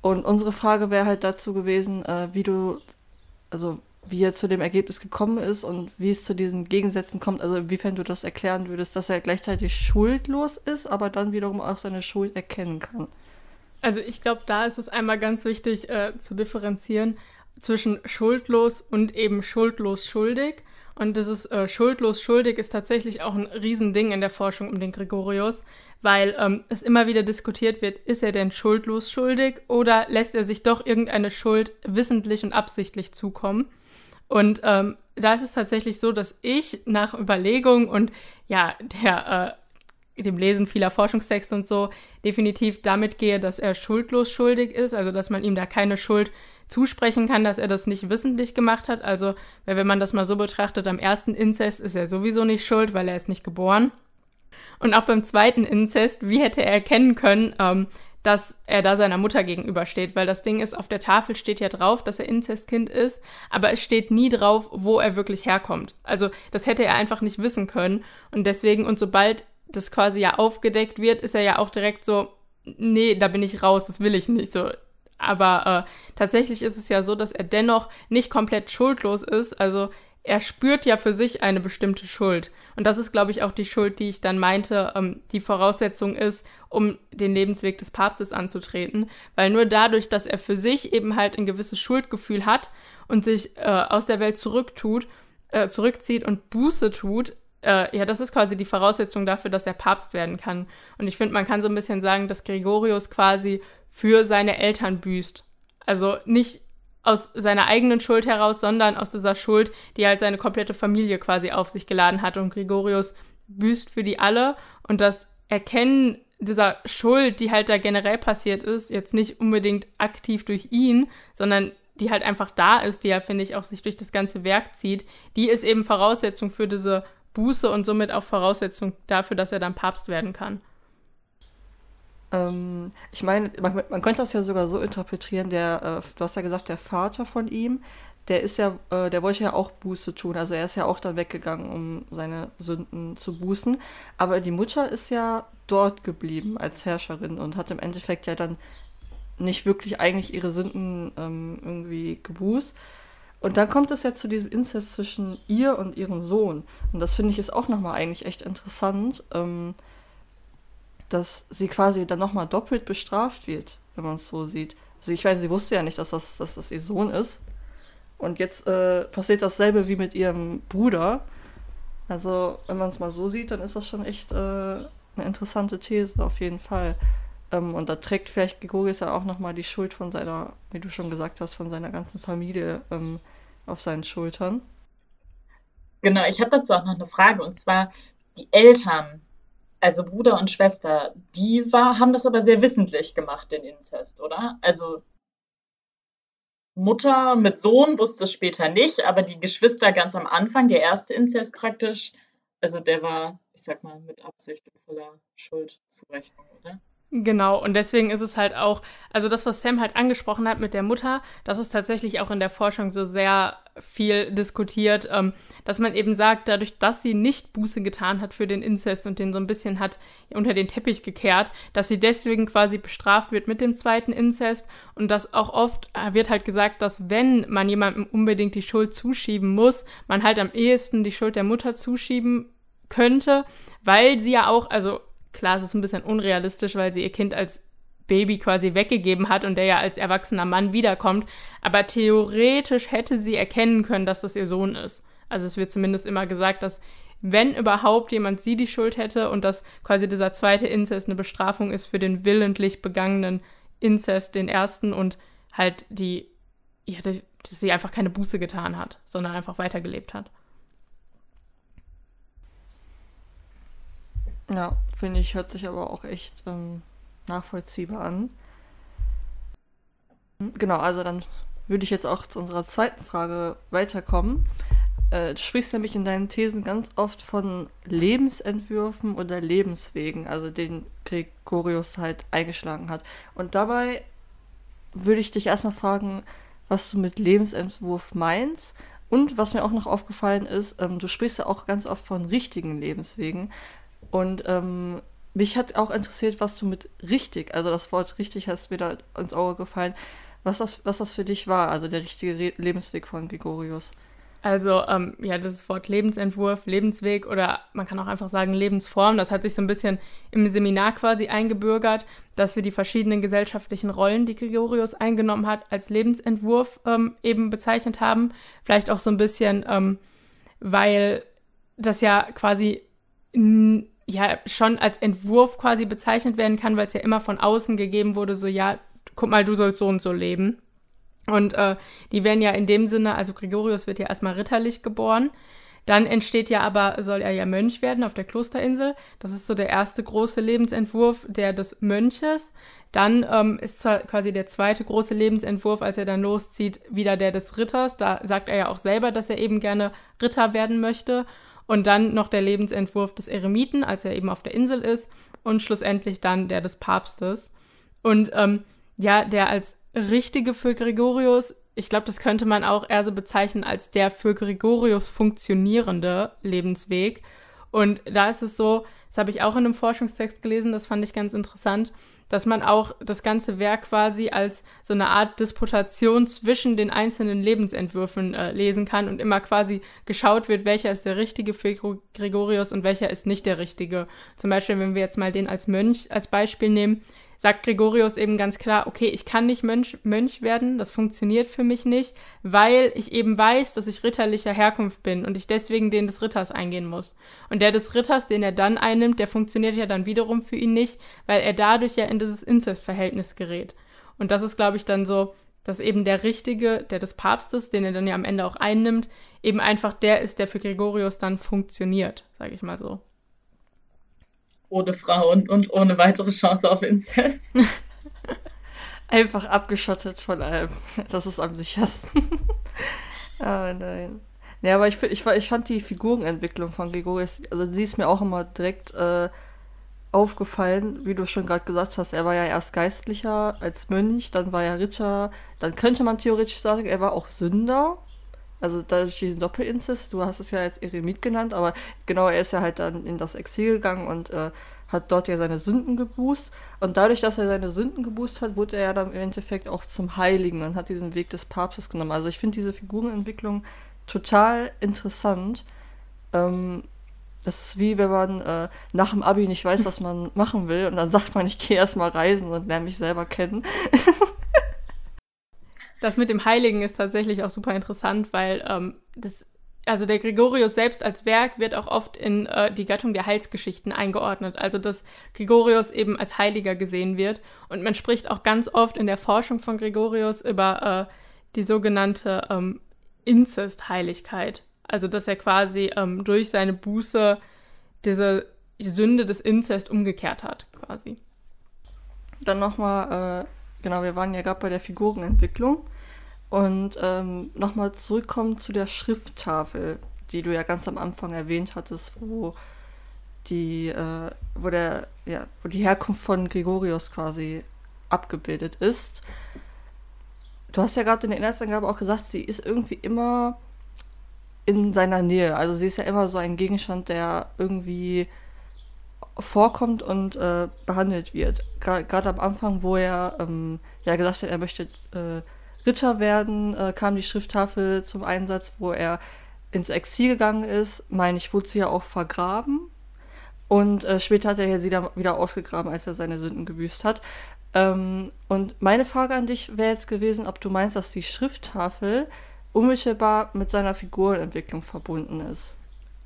Und unsere Frage wäre halt dazu gewesen, äh, wie du, also wie er zu dem Ergebnis gekommen ist und wie es zu diesen Gegensätzen kommt, also inwiefern du das erklären würdest, dass er gleichzeitig schuldlos ist, aber dann wiederum auch seine Schuld erkennen kann. Also ich glaube, da ist es einmal ganz wichtig äh, zu differenzieren zwischen schuldlos und eben schuldlos schuldig. Und dieses äh, schuldlos schuldig ist tatsächlich auch ein Riesending in der Forschung um den Gregorius, weil ähm, es immer wieder diskutiert wird, ist er denn schuldlos schuldig oder lässt er sich doch irgendeine Schuld wissentlich und absichtlich zukommen? Und ähm, da ist es tatsächlich so, dass ich nach Überlegung und ja, der, äh, dem Lesen vieler Forschungstexte und so definitiv damit gehe, dass er schuldlos schuldig ist, also dass man ihm da keine Schuld zusprechen kann, dass er das nicht wissentlich gemacht hat. Also, wenn man das mal so betrachtet, am ersten Inzest ist er sowieso nicht schuld, weil er ist nicht geboren. Und auch beim zweiten Inzest, wie hätte er erkennen können, ähm, dass er da seiner Mutter gegenübersteht, weil das Ding ist, auf der Tafel steht ja drauf, dass er Inzestkind ist, aber es steht nie drauf, wo er wirklich herkommt. Also das hätte er einfach nicht wissen können und deswegen und sobald das quasi ja aufgedeckt wird, ist er ja auch direkt so, nee, da bin ich raus, das will ich nicht so. Aber äh, tatsächlich ist es ja so, dass er dennoch nicht komplett schuldlos ist. Also er spürt ja für sich eine bestimmte Schuld. Und das ist, glaube ich, auch die Schuld, die ich dann meinte, ähm, die Voraussetzung ist, um den Lebensweg des Papstes anzutreten. Weil nur dadurch, dass er für sich eben halt ein gewisses Schuldgefühl hat und sich äh, aus der Welt zurücktut, äh, zurückzieht und Buße tut, äh, ja, das ist quasi die Voraussetzung dafür, dass er Papst werden kann. Und ich finde, man kann so ein bisschen sagen, dass Gregorius quasi für seine Eltern büßt. Also nicht aus seiner eigenen Schuld heraus, sondern aus dieser Schuld, die halt seine komplette Familie quasi auf sich geladen hat. Und Gregorius büßt für die alle. Und das Erkennen dieser Schuld, die halt da generell passiert ist, jetzt nicht unbedingt aktiv durch ihn, sondern die halt einfach da ist, die ja, finde ich, auch sich durch das ganze Werk zieht, die ist eben Voraussetzung für diese Buße und somit auch Voraussetzung dafür, dass er dann Papst werden kann. Ähm, ich meine, man, man, könnte das ja sogar so interpretieren, der, äh, du hast ja gesagt, der Vater von ihm, der ist ja, äh, der wollte ja auch Buße tun. Also er ist ja auch dann weggegangen, um seine Sünden zu bußen. Aber die Mutter ist ja dort geblieben als Herrscherin und hat im Endeffekt ja dann nicht wirklich eigentlich ihre Sünden ähm, irgendwie gebußt. Und dann kommt es ja zu diesem Inzest zwischen ihr und ihrem Sohn. Und das finde ich ist auch nochmal eigentlich echt interessant. Ähm, dass sie quasi dann nochmal doppelt bestraft wird, wenn man es so sieht. Also ich weiß, sie wusste ja nicht, dass das, dass das ihr Sohn ist. Und jetzt äh, passiert dasselbe wie mit ihrem Bruder. Also, wenn man es mal so sieht, dann ist das schon echt äh, eine interessante These, auf jeden Fall. Ähm, und da trägt vielleicht Gregorius ja auch nochmal die Schuld von seiner, wie du schon gesagt hast, von seiner ganzen Familie ähm, auf seinen Schultern. Genau, ich habe dazu auch noch eine Frage. Und zwar, die Eltern also Bruder und Schwester, die war, haben das aber sehr wissentlich gemacht, den Inzest, oder? Also Mutter mit Sohn wusste es später nicht, aber die Geschwister ganz am Anfang, der erste Inzest praktisch, also der war, ich sag mal, mit Absicht und voller Schuldzurechnung, oder? Genau, und deswegen ist es halt auch, also das, was Sam halt angesprochen hat mit der Mutter, das ist tatsächlich auch in der Forschung so sehr viel diskutiert, ähm, dass man eben sagt, dadurch, dass sie nicht Buße getan hat für den Inzest und den so ein bisschen hat unter den Teppich gekehrt, dass sie deswegen quasi bestraft wird mit dem zweiten Inzest und dass auch oft äh, wird halt gesagt, dass wenn man jemandem unbedingt die Schuld zuschieben muss, man halt am ehesten die Schuld der Mutter zuschieben könnte, weil sie ja auch, also Klar, es ist ein bisschen unrealistisch, weil sie ihr Kind als Baby quasi weggegeben hat und der ja als erwachsener Mann wiederkommt. Aber theoretisch hätte sie erkennen können, dass das ihr Sohn ist. Also es wird zumindest immer gesagt, dass wenn überhaupt jemand sie die Schuld hätte und dass quasi dieser zweite Inzest eine Bestrafung ist für den willentlich begangenen Inzest, den ersten und halt die, ja, dass sie einfach keine Buße getan hat, sondern einfach weitergelebt hat. Ja, finde ich, hört sich aber auch echt ähm, nachvollziehbar an. Genau, also dann würde ich jetzt auch zu unserer zweiten Frage weiterkommen. Äh, du sprichst nämlich in deinen Thesen ganz oft von Lebensentwürfen oder Lebenswegen, also den Gregorius halt eingeschlagen hat. Und dabei würde ich dich erstmal fragen, was du mit Lebensentwurf meinst. Und was mir auch noch aufgefallen ist, ähm, du sprichst ja auch ganz oft von richtigen Lebenswegen. Und ähm, mich hat auch interessiert, was du mit richtig, also das Wort richtig hast mir da ins Auge gefallen, was das, was das für dich war, also der richtige Re Lebensweg von Gregorius. Also, ähm, ja, das Wort Lebensentwurf, Lebensweg oder man kann auch einfach sagen Lebensform, das hat sich so ein bisschen im Seminar quasi eingebürgert, dass wir die verschiedenen gesellschaftlichen Rollen, die Gregorius eingenommen hat, als Lebensentwurf ähm, eben bezeichnet haben. Vielleicht auch so ein bisschen, ähm, weil das ja quasi ja schon als Entwurf quasi bezeichnet werden kann, weil es ja immer von außen gegeben wurde, so ja, guck mal, du sollst so und so leben. Und äh, die werden ja in dem Sinne, also Gregorius wird ja erstmal ritterlich geboren. Dann entsteht ja aber, soll er ja Mönch werden auf der Klosterinsel. Das ist so der erste große Lebensentwurf der des Mönches. Dann ähm, ist zwar quasi der zweite große Lebensentwurf, als er dann loszieht, wieder der des Ritters. Da sagt er ja auch selber, dass er eben gerne Ritter werden möchte. Und dann noch der Lebensentwurf des Eremiten, als er eben auf der Insel ist. Und schlussendlich dann der des Papstes. Und ähm, ja, der als richtige für Gregorius ich glaube, das könnte man auch eher so bezeichnen als der für Gregorius funktionierende Lebensweg. Und da ist es so, das habe ich auch in einem Forschungstext gelesen, das fand ich ganz interessant, dass man auch das ganze Werk quasi als so eine Art Disputation zwischen den einzelnen Lebensentwürfen äh, lesen kann und immer quasi geschaut wird, welcher ist der richtige für Gregorius und welcher ist nicht der richtige. Zum Beispiel, wenn wir jetzt mal den als Mönch als Beispiel nehmen, sagt Gregorius eben ganz klar, okay, ich kann nicht Mönch, Mönch werden, das funktioniert für mich nicht, weil ich eben weiß, dass ich ritterlicher Herkunft bin und ich deswegen den des Ritters eingehen muss. Und der des Ritters, den er dann einnimmt, der funktioniert ja dann wiederum für ihn nicht, weil er dadurch ja in dieses Inzestverhältnis gerät. Und das ist, glaube ich, dann so, dass eben der Richtige, der des Papstes, den er dann ja am Ende auch einnimmt, eben einfach der ist, der für Gregorius dann funktioniert, sage ich mal so ohne Frauen und ohne weitere Chance auf Inzest. (laughs) Einfach abgeschottet von allem. Das ist am sichersten. (laughs) ah, nein. Ja, aber ich, ich, ich fand die Figurenentwicklung von Gregorius, also sie ist mir auch immer direkt äh, aufgefallen, wie du schon gerade gesagt hast. Er war ja erst Geistlicher als Mönch, dann war er Ritter, dann könnte man theoretisch sagen, er war auch Sünder. Also dadurch diesen Doppelinzest, du hast es ja als Eremit genannt, aber genau, er ist ja halt dann in das Exil gegangen und äh, hat dort ja seine Sünden geboost. Und dadurch, dass er seine Sünden geboost hat, wurde er ja dann im Endeffekt auch zum Heiligen und hat diesen Weg des Papstes genommen. Also ich finde diese Figurenentwicklung total interessant. Ähm, das ist wie wenn man äh, nach dem Abi nicht weiß, was man machen will und dann sagt man, ich gehe erstmal reisen und lerne mich selber kennen. (laughs) Das mit dem Heiligen ist tatsächlich auch super interessant, weil ähm, das, also der Gregorius selbst als Werk wird auch oft in äh, die Gattung der Heilsgeschichten eingeordnet. Also dass Gregorius eben als Heiliger gesehen wird. Und man spricht auch ganz oft in der Forschung von Gregorius über äh, die sogenannte ähm, Inzestheiligkeit. Also dass er quasi ähm, durch seine Buße diese Sünde des Inzest umgekehrt hat, quasi. Dann nochmal, äh, genau, wir waren ja gerade bei der Figurenentwicklung. Und ähm, nochmal zurückkommen zu der Schrifttafel, die du ja ganz am Anfang erwähnt hattest, wo die, äh, wo der, ja, wo die Herkunft von Gregorius quasi abgebildet ist. Du hast ja gerade in der Inhaltsangabe auch gesagt, sie ist irgendwie immer in seiner Nähe. Also sie ist ja immer so ein Gegenstand, der irgendwie vorkommt und äh, behandelt wird. Gerade am Anfang, wo er ähm, ja gesagt hat, er möchte äh, Ritter werden, äh, kam die Schrifttafel zum Einsatz, wo er ins Exil gegangen ist. Meine ich, wurde sie ja auch vergraben. Und äh, später hat er sie dann wieder ausgegraben, als er seine Sünden gebüßt hat. Ähm, und meine Frage an dich wäre jetzt gewesen, ob du meinst, dass die Schrifttafel unmittelbar mit seiner Figurenentwicklung verbunden ist.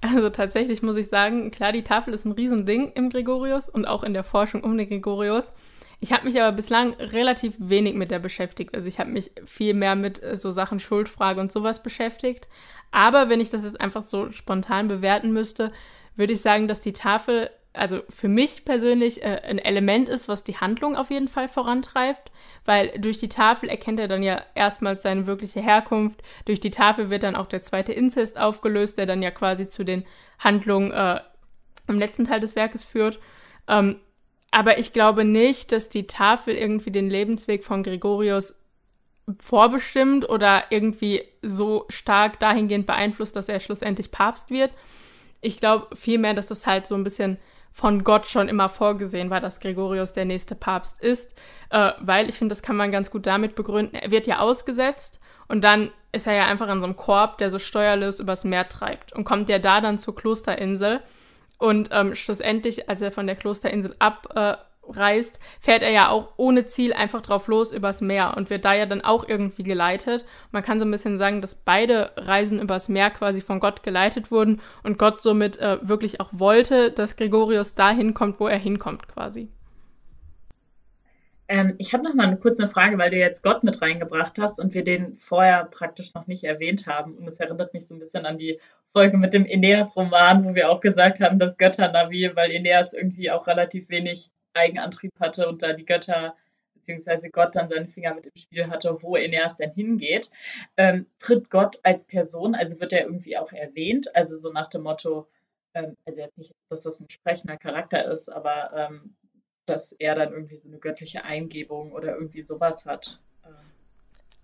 Also tatsächlich muss ich sagen, klar, die Tafel ist ein Riesending im Gregorius und auch in der Forschung um den Gregorius. Ich habe mich aber bislang relativ wenig mit der beschäftigt. Also ich habe mich viel mehr mit äh, so Sachen Schuldfrage und sowas beschäftigt. Aber wenn ich das jetzt einfach so spontan bewerten müsste, würde ich sagen, dass die Tafel, also für mich persönlich, äh, ein Element ist, was die Handlung auf jeden Fall vorantreibt. Weil durch die Tafel erkennt er dann ja erstmals seine wirkliche Herkunft. Durch die Tafel wird dann auch der zweite Inzest aufgelöst, der dann ja quasi zu den Handlungen äh, im letzten Teil des Werkes führt. Ähm, aber ich glaube nicht, dass die Tafel irgendwie den Lebensweg von Gregorius vorbestimmt oder irgendwie so stark dahingehend beeinflusst, dass er schlussendlich Papst wird. Ich glaube vielmehr, dass das halt so ein bisschen von Gott schon immer vorgesehen war, dass Gregorius der nächste Papst ist, äh, weil ich finde, das kann man ganz gut damit begründen. Er wird ja ausgesetzt und dann ist er ja einfach in so einem Korb, der so steuerlos übers Meer treibt und kommt ja da dann zur Klosterinsel und ähm, schlussendlich, als er von der Klosterinsel abreist, äh, fährt er ja auch ohne Ziel einfach drauf los übers Meer und wird da ja dann auch irgendwie geleitet. Man kann so ein bisschen sagen, dass beide Reisen übers Meer quasi von Gott geleitet wurden und Gott somit äh, wirklich auch wollte, dass Gregorius dahin kommt, wo er hinkommt quasi. Ähm, ich habe noch mal eine kurze Frage, weil du jetzt Gott mit reingebracht hast und wir den vorher praktisch noch nicht erwähnt haben. Und es erinnert mich so ein bisschen an die Folge mit dem Aeneas-Roman, wo wir auch gesagt haben, dass Götter Navi, weil Aeneas irgendwie auch relativ wenig Eigenantrieb hatte und da die Götter beziehungsweise Gott dann seinen Finger mit im Spiel hatte, wo Aeneas denn hingeht. Ähm, tritt Gott als Person, also wird er irgendwie auch erwähnt, also so nach dem Motto, ähm, also jetzt nicht, dass das ein sprechender Charakter ist, aber ähm, dass er dann irgendwie so eine göttliche Eingebung oder irgendwie sowas hat. Ähm.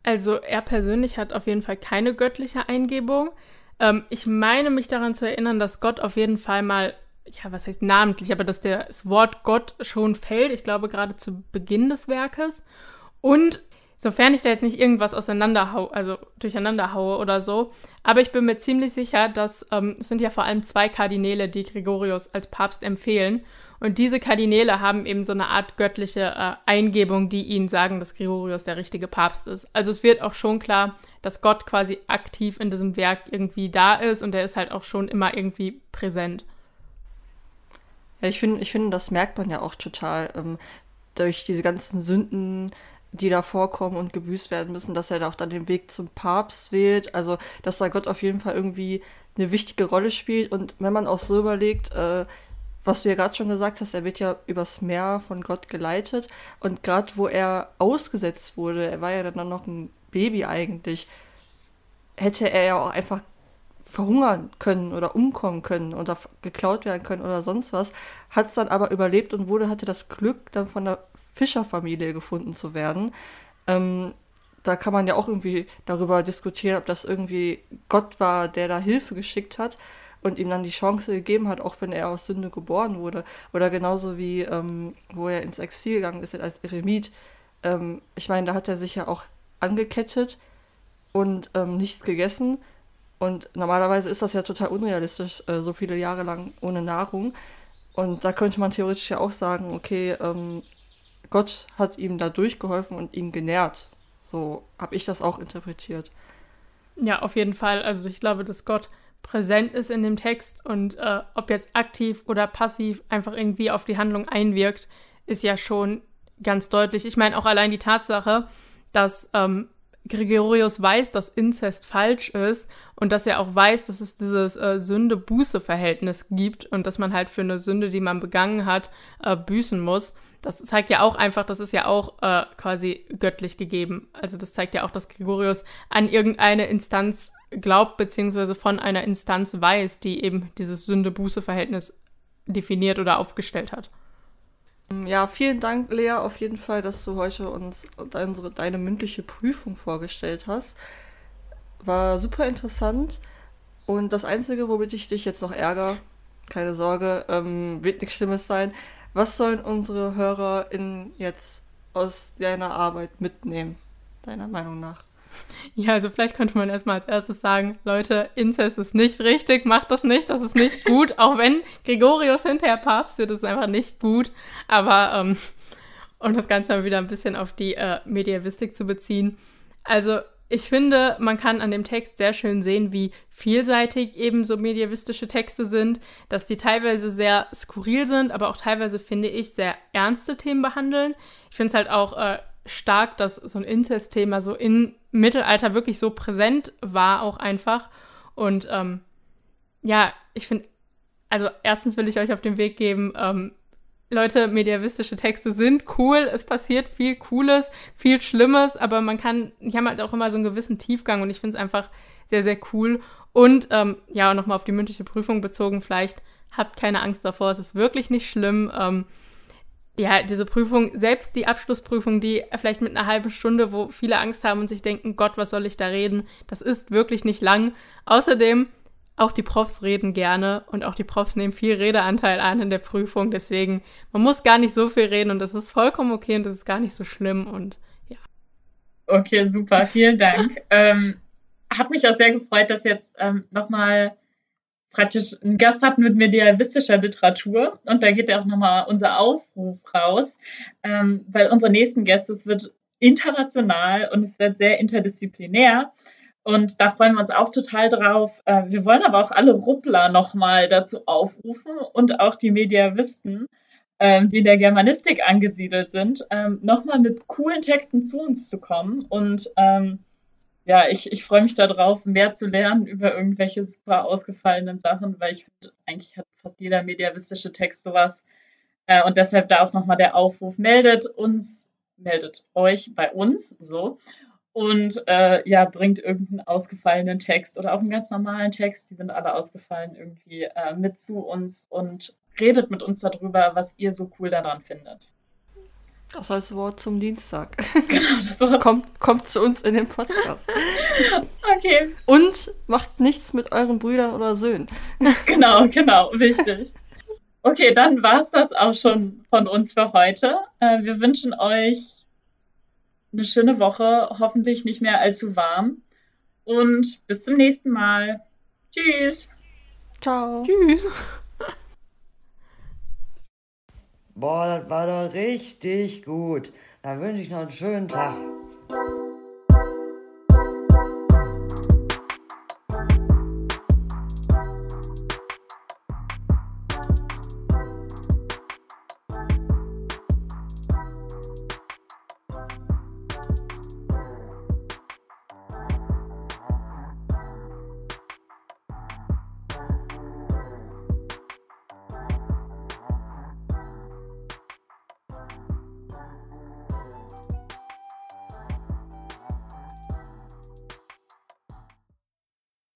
Also er persönlich hat auf jeden Fall keine göttliche Eingebung. Ähm, ich meine mich daran zu erinnern, dass Gott auf jeden Fall mal, ja, was heißt namentlich, aber dass das Wort Gott schon fällt. Ich glaube gerade zu Beginn des Werkes. Und Sofern ich da jetzt nicht irgendwas auseinanderhaue, also durcheinander haue oder so. Aber ich bin mir ziemlich sicher, dass ähm, es sind ja vor allem zwei Kardinäle, die Gregorius als Papst empfehlen. Und diese Kardinäle haben eben so eine Art göttliche äh, Eingebung, die ihnen sagen, dass Gregorius der richtige Papst ist. Also es wird auch schon klar, dass Gott quasi aktiv in diesem Werk irgendwie da ist und er ist halt auch schon immer irgendwie präsent. Ja, ich finde, ich finde, das merkt man ja auch total ähm, durch diese ganzen Sünden die da vorkommen und gebüßt werden müssen, dass er da auch dann den Weg zum Papst wählt. Also, dass da Gott auf jeden Fall irgendwie eine wichtige Rolle spielt. Und wenn man auch so überlegt, äh, was du ja gerade schon gesagt hast, er wird ja übers Meer von Gott geleitet. Und gerade wo er ausgesetzt wurde, er war ja dann noch ein Baby eigentlich, hätte er ja auch einfach verhungern können oder umkommen können oder geklaut werden können oder sonst was, hat es dann aber überlebt und wurde, hatte das Glück, dann von der Fischerfamilie gefunden zu werden. Ähm, da kann man ja auch irgendwie darüber diskutieren, ob das irgendwie Gott war, der da Hilfe geschickt hat und ihm dann die Chance gegeben hat, auch wenn er aus Sünde geboren wurde. Oder genauso wie, ähm, wo er ins Exil gegangen ist als Eremit. Ähm, ich meine, da hat er sich ja auch angekettet und ähm, nichts gegessen. Und normalerweise ist das ja total unrealistisch, äh, so viele Jahre lang ohne Nahrung. Und da könnte man theoretisch ja auch sagen, okay, ähm, Gott hat ihm da durchgeholfen und ihn genährt. So habe ich das auch interpretiert. Ja, auf jeden Fall. Also ich glaube, dass Gott präsent ist in dem Text und äh, ob jetzt aktiv oder passiv einfach irgendwie auf die Handlung einwirkt, ist ja schon ganz deutlich. Ich meine auch allein die Tatsache, dass ähm, Gregorius weiß, dass Inzest falsch ist und dass er auch weiß, dass es dieses äh, Sünde-Buße-Verhältnis gibt und dass man halt für eine Sünde, die man begangen hat, äh, büßen muss das zeigt ja auch einfach, das ist ja auch äh, quasi göttlich gegeben. Also das zeigt ja auch, dass Gregorius an irgendeine Instanz glaubt, beziehungsweise von einer Instanz weiß, die eben dieses Sünde-Buße-Verhältnis definiert oder aufgestellt hat. Ja, vielen Dank, Lea, auf jeden Fall, dass du heute uns unsere, deine mündliche Prüfung vorgestellt hast. War super interessant. Und das Einzige, womit ich dich jetzt noch ärgere, keine Sorge, ähm, wird nichts Schlimmes sein. Was sollen unsere HörerInnen jetzt aus deiner Arbeit mitnehmen, deiner Meinung nach? Ja, also vielleicht könnte man erstmal als erstes sagen, Leute, Inzest ist nicht richtig, macht das nicht, das ist nicht gut. (laughs) Auch wenn Gregorius hinterher Papst wird, ist es einfach nicht gut. Aber ähm, um das Ganze mal wieder ein bisschen auf die äh, Mediavistik zu beziehen. Also ich finde, man kann an dem Text sehr schön sehen, wie vielseitig eben so medievistische Texte sind, dass die teilweise sehr skurril sind, aber auch teilweise, finde ich, sehr ernste Themen behandeln. Ich finde es halt auch äh, stark, dass so ein Inzest-Thema so im Mittelalter wirklich so präsent war, auch einfach. Und ähm, ja, ich finde, also erstens will ich euch auf den Weg geben, ähm, Leute, mediavistische Texte sind cool, es passiert viel Cooles, viel Schlimmes, aber man kann, die haben halt auch immer so einen gewissen Tiefgang und ich finde es einfach sehr, sehr cool. Und ähm, ja, nochmal auf die mündliche Prüfung bezogen, vielleicht habt keine Angst davor, es ist wirklich nicht schlimm. Ähm, ja, diese Prüfung, selbst die Abschlussprüfung, die vielleicht mit einer halben Stunde, wo viele Angst haben und sich denken, Gott, was soll ich da reden, das ist wirklich nicht lang. Außerdem auch die Profs reden gerne und auch die Profs nehmen viel Redeanteil an in der Prüfung. Deswegen, man muss gar nicht so viel reden und das ist vollkommen okay und das ist gar nicht so schlimm und ja. Okay, super, vielen Dank. ähm, hat mich auch sehr gefreut, dass jetzt ähm, nochmal praktisch einen Gast hatten mit mediavistischer Literatur und da geht ja auch nochmal unser Aufruf raus, ähm, weil unsere nächsten Gäste, es wird international und es wird sehr interdisziplinär. Und da freuen wir uns auch total drauf. Äh, wir wollen aber auch alle Ruppler nochmal dazu aufrufen und auch die Mediavisten, ähm, die in der Germanistik angesiedelt sind, ähm, nochmal mit coolen Texten zu uns zu kommen. Und ähm, ja, ich, ich freue mich darauf, mehr zu lernen über irgendwelche super ausgefallenen Sachen, weil ich finde, eigentlich hat fast jeder mediavistische Text sowas. Äh, und deshalb da auch nochmal der Aufruf, meldet uns, meldet euch bei uns, so. Und äh, ja, bringt irgendeinen ausgefallenen Text oder auch einen ganz normalen Text, die sind alle ausgefallen, irgendwie äh, mit zu uns und redet mit uns darüber, was ihr so cool daran findet. Das als Wort zum Dienstag. (laughs) Genau, das Wort. kommt, kommt zu uns in den Podcast. (laughs) okay. Und macht nichts mit euren Brüdern oder Söhnen. (laughs) Genau, genau, wichtig. Okay, dann war es das auch schon von uns für heute. Äh, wir wünschen euch eine schöne Woche, hoffentlich nicht mehr allzu warm. Und bis zum nächsten Mal. Tschüss. Ciao. Tschüss. Boah, das war doch richtig gut. Da wünsche ich noch einen schönen Tag.